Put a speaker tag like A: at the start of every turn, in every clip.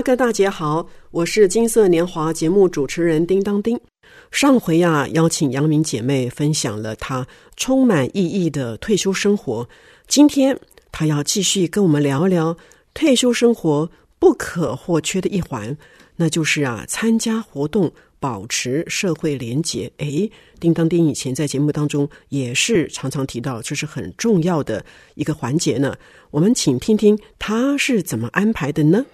A: 大哥大姐好，我是金色年华节目主持人叮当叮。上回呀，邀请杨明姐妹分享了她充满意义的退休生活。今天她要继续跟我们聊聊退休生活不可或缺的一环，那就是啊，参加活动，保持社会连结。诶，叮当叮以前在节目当中也是常常提到，这是很重要的一个环节呢。我们请听听她是怎么安排的呢？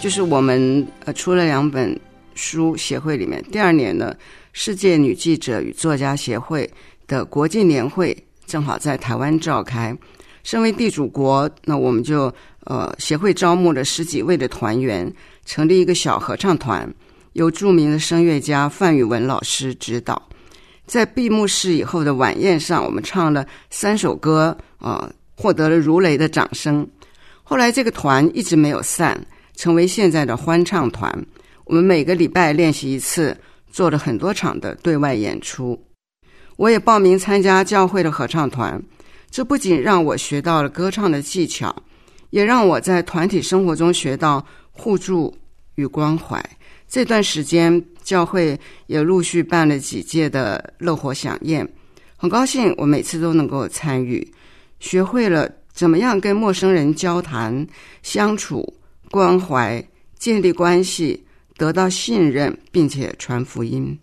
B: 就是我们呃出了两本书，协会里面第二年呢，世界女记者与作家协会的国际年会正好在台湾召开。身为地主国，那我们就呃协会招募了十几位的团员，成立一个小合唱团，由著名的声乐家范宇文老师指导。在闭幕式以后的晚宴上，我们唱了三首歌，啊，获得了如雷的掌声。后来这个团一直没有散。成为现在的欢唱团，我们每个礼拜练习一次，做了很多场的对外演出。我也报名参加教会的合唱团，这不仅让我学到了歌唱的技巧，也让我在团体生活中学到互助与关怀。这段时间，教会也陆续办了几届的乐活响宴，很高兴我每次都能够参与，学会了怎么样跟陌生人交谈相处。关怀、建立关系、得到信任，并且传福音。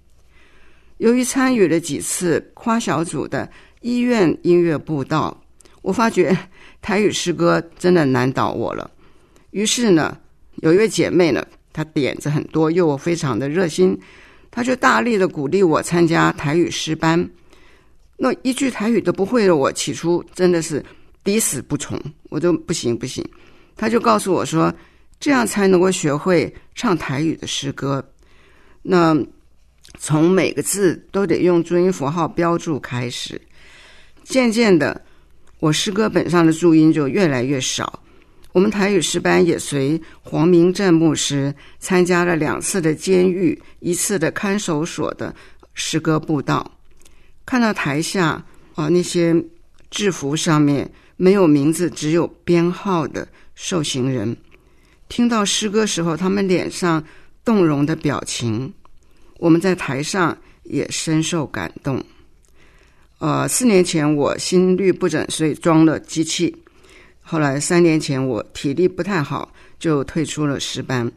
B: 由于参与了几次夸小组的医院音乐布道，我发觉台语诗歌真的难倒我了。于是呢，有一位姐妹呢，他点子很多，又非常的热心，他就大力的鼓励我参加台语诗班。那一句台语都不会的，我起初真的是抵死不从，我都不行不行。他就告诉我说。这样才能够学会唱台语的诗歌。那从每个字都得用注音符号标注开始，渐渐的，我诗歌本上的注音就越来越少。我们台语诗班也随黄明正牧师参加了两次的监狱，一次的看守所的诗歌布道。看到台下啊那些制服上面没有名字，只有编号的受刑人。听到诗歌时候，他们脸上动容的表情，我们在台上也深受感动。呃，四年前我心律不整，所以装了机器。后来三年前我体力不太好，就退出了诗班。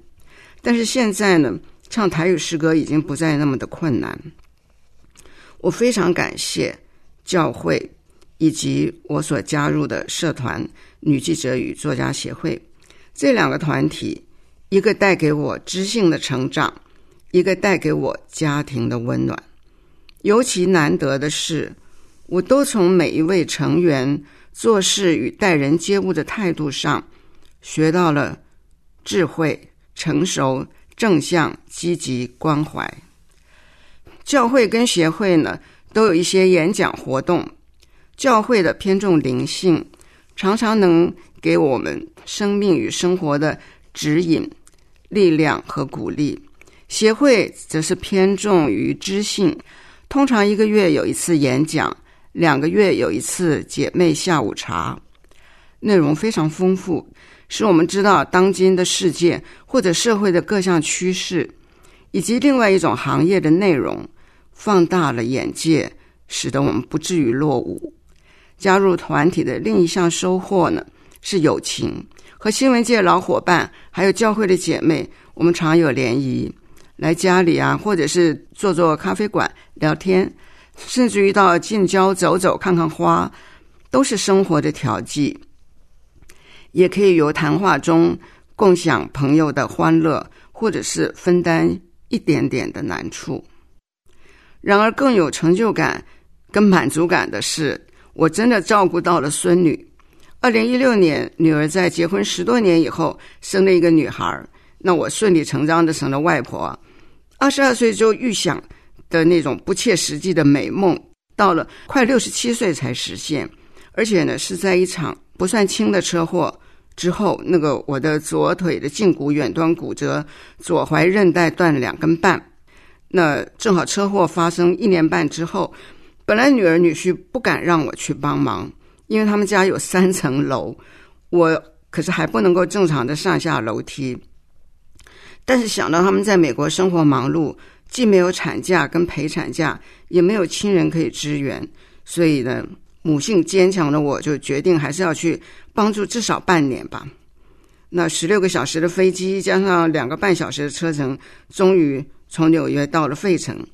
B: 但是现在呢，唱台语诗歌已经不再那么的困难。我非常感谢教会以及我所加入的社团——女记者与作家协会。这两个团体，一个带给我知性的成长，一个带给我家庭的温暖。尤其难得的是，我都从每一位成员做事与待人接物的态度上，学到了智慧、成熟、正向、积极、关怀。教会跟协会呢，都有一些演讲活动。教会的偏重灵性，常常能。给我们生命与生活的指引、力量和鼓励。协会则是偏重于知性，通常一个月有一次演讲，两个月有一次姐妹下午茶，内容非常丰富，使我们知道当今的世界或者社会的各项趋势，以及另外一种行业的内容，放大了眼界，使得我们不至于落伍。加入团体的另一项收获呢？是友情，和新闻界老伙伴，还有教会的姐妹，我们常有联谊，来家里啊，或者是坐坐咖啡馆聊天，甚至于到近郊走走看看花，都是生活的调剂。也可以由谈话中共享朋友的欢乐，或者是分担一点点的难处。然而，更有成就感跟满足感的是，我真的照顾到了孙女。二零一六年，女儿在结婚十多年以后生了一个女孩那我顺理成章的成了外婆。二十二岁就预想的那种不切实际的美梦，到了快六十七岁才实现，而且呢是在一场不算轻的车祸之后，那个我的左腿的胫骨远端骨折，左踝韧带断了两根半。那正好车祸发生一年半之后，本来女儿女婿不敢让我去帮忙，因为他们家有三层楼，我可是还不能够正常的上下楼梯。但是想到他们在美国生活忙碌，既没有产假跟陪产假，也没有亲人可以支援，所以呢，母性坚强的我就决定还是要去帮助至少半年吧。那十六个小时的飞机加上两个半小时的车程，终于从纽约到了费城。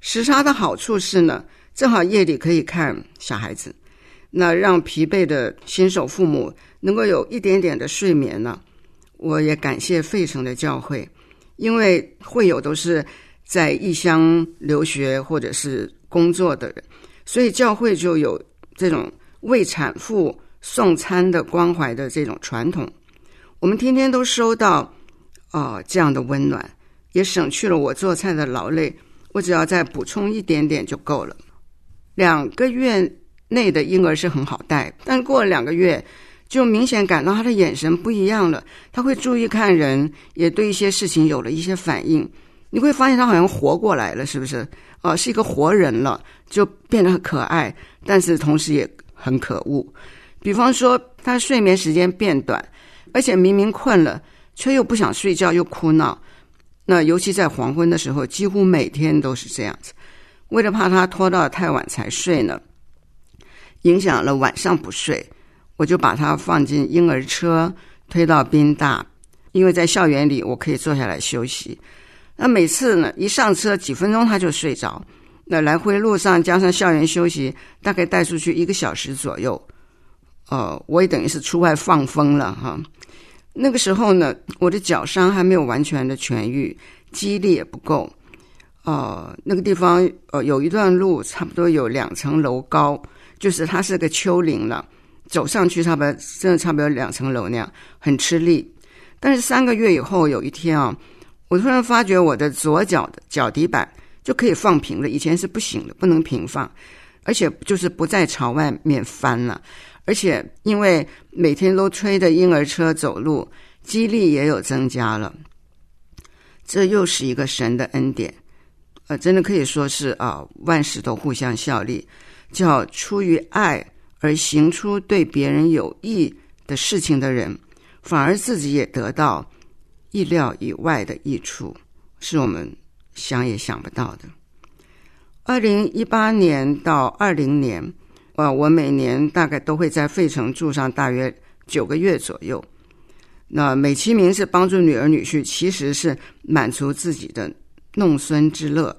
B: 时差的好处是呢，正好夜里可以看小孩子，那让疲惫的新手父母能够有一点点的睡眠呢。我也感谢费城的教会。因为会友都是在异乡留学或者是工作的人，所以教会就有这种为产妇送餐的关怀的这种传统。我们天天都收到啊这样的温暖，也省去了我做菜的劳累。我只要再补充一点点就够了。两个月内的婴儿是很好带，但过了两个月。就明显感到他的眼神不一样了，他会注意看人，也对一些事情有了一些反应。你会发现他好像活过来了，是不是？啊，是一个活人了，就变得很可爱，但是同时也很可恶。比方说，他睡眠时间变短，而且明明困了，却又不想睡觉，又哭闹。那尤其在黄昏的时候，几乎每天都是这样子。为了怕他拖到太晚才睡呢，影响了晚上不睡。我就把他放进婴儿车，推到宾大，因为在校园里我可以坐下来休息。那每次呢，一上车几分钟他就睡着。那来回路上加上校园休息，大概带出去一个小时左右。呃，我也等于是出外放风了哈。那个时候呢，我的脚伤还没有完全的痊愈，记忆力也不够。呃，那个地方呃有一段路差不多有两层楼高，就是它是个丘陵了。走上去差不多，真的差不多两层楼那样，很吃力。但是三个月以后，有一天啊，我突然发觉我的左脚的脚底板就可以放平了，以前是不行的，不能平放，而且就是不再朝外面翻了。而且因为每天都推着婴儿车走路，肌力也有增加了。这又是一个神的恩典，呃，真的可以说是啊，万事都互相效力，叫出于爱。而行出对别人有益的事情的人，反而自己也得到意料以外的益处，是我们想也想不到的。二零一八年到二零年，啊，我每年大概都会在费城住上大约九个月左右。那美其名是帮助女儿女婿，其实是满足自己的弄孙之乐，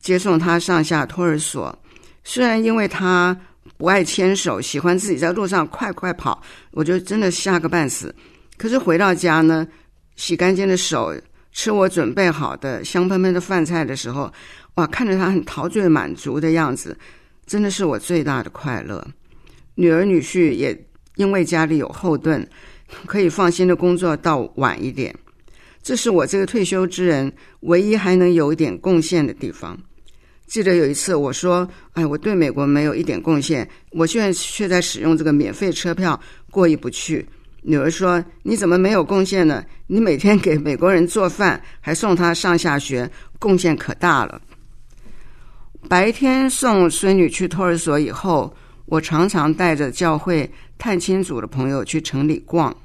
B: 接送他上下托儿所。虽然因为他。不爱牵手，喜欢自己在路上快快跑，我就真的吓个半死。可是回到家呢，洗干净的手，吃我准备好的香喷喷的饭菜的时候，哇，看着他很陶醉满足的样子，真的是我最大的快乐。女儿女婿也因为家里有后盾，可以放心的工作到晚一点，这是我这个退休之人唯一还能有一点贡献的地方。记得有一次我说：“哎，我对美国没有一点贡献，我现在却在使用这个免费车票过意不去。”女儿说：“你怎么没有贡献呢？你每天给美国人做饭，还送他上下学，贡献可大了。”白天送孙女去托儿所以后，我常常带着教会探亲组的朋友去城里逛，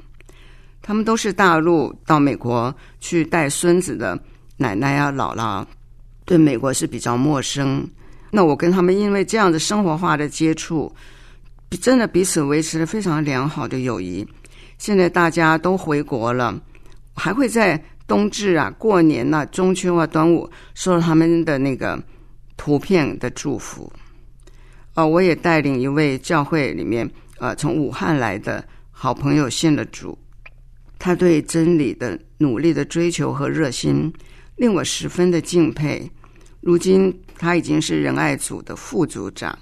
B: 他们都是大陆到美国去带孙子的奶奶啊、姥姥。对美国是比较陌生，那我跟他们因为这样的生活化的接触，真的彼此维持了非常良好的友谊。现在大家都回国了，还会在冬至啊、过年呐、中秋啊、端午收到他们的那个图片的祝福。啊，我也带领一位教会里面呃从武汉来的好朋友信了主，他对真理的努力的追求和热心，令我十分的敬佩。如今他已经是仁爱组的副组长。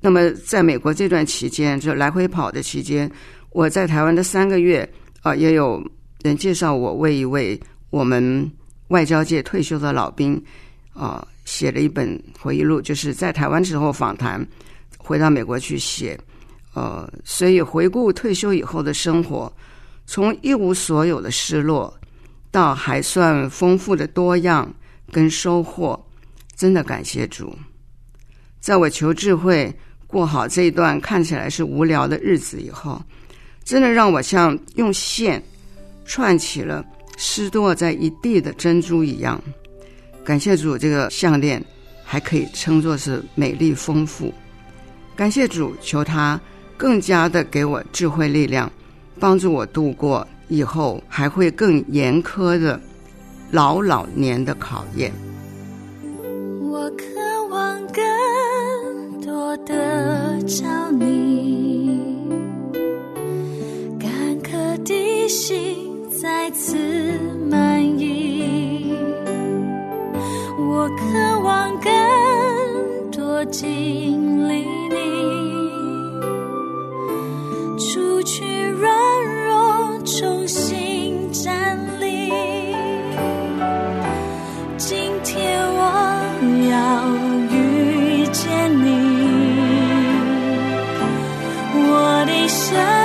B: 那么在美国这段期间，就来回跑的期间，我在台湾的三个月啊，也有人介绍我为一位我们外交界退休的老兵啊写了一本回忆录，就是在台湾时候访谈，回到美国去写。呃，所以回顾退休以后的生活，从一无所有的失落，到还算丰富的多样跟收获，真的感谢主。在我求智慧。过好这一段看起来是无聊的日子以后，真的让我像用线串起了失落在一地的珍珠一样。感谢主，这个项链还可以称作是美丽丰富。感谢主，求他更加的给我智慧力量，帮助我度过以后还会更严苛的老老年的考验。
C: 我渴望更。多的找你，心再次满意。我渴望更多经历你，除去软弱，重新站立。今天我要。
A: 姐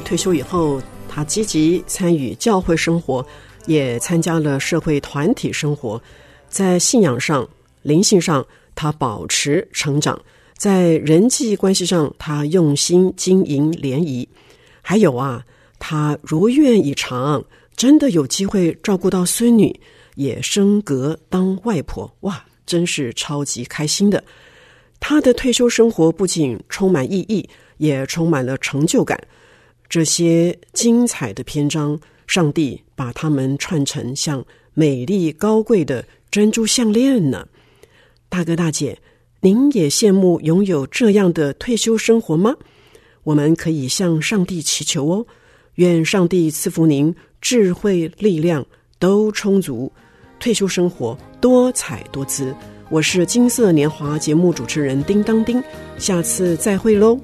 A: 退休以后，他积极参与教会生活，也参加了社会团体生活。在信仰上、灵性上，他保持成长；在人际关系上，他用心经营联谊。还有啊，他如愿以偿，真的有机会照顾到孙女，也升格当外婆。哇，真是超级开心的！他的退休生活不仅充满意义，也充满了成就感。这些精彩的篇章，上帝把它们串成像美丽高贵的珍珠项链呢。大哥大姐，您也羡慕拥有这样的退休生活吗？我们可以向上帝祈求哦，愿上帝赐福您智慧、力量都充足，退休生活多彩多姿。我是金色年华节目主持人叮当叮，下次再会喽。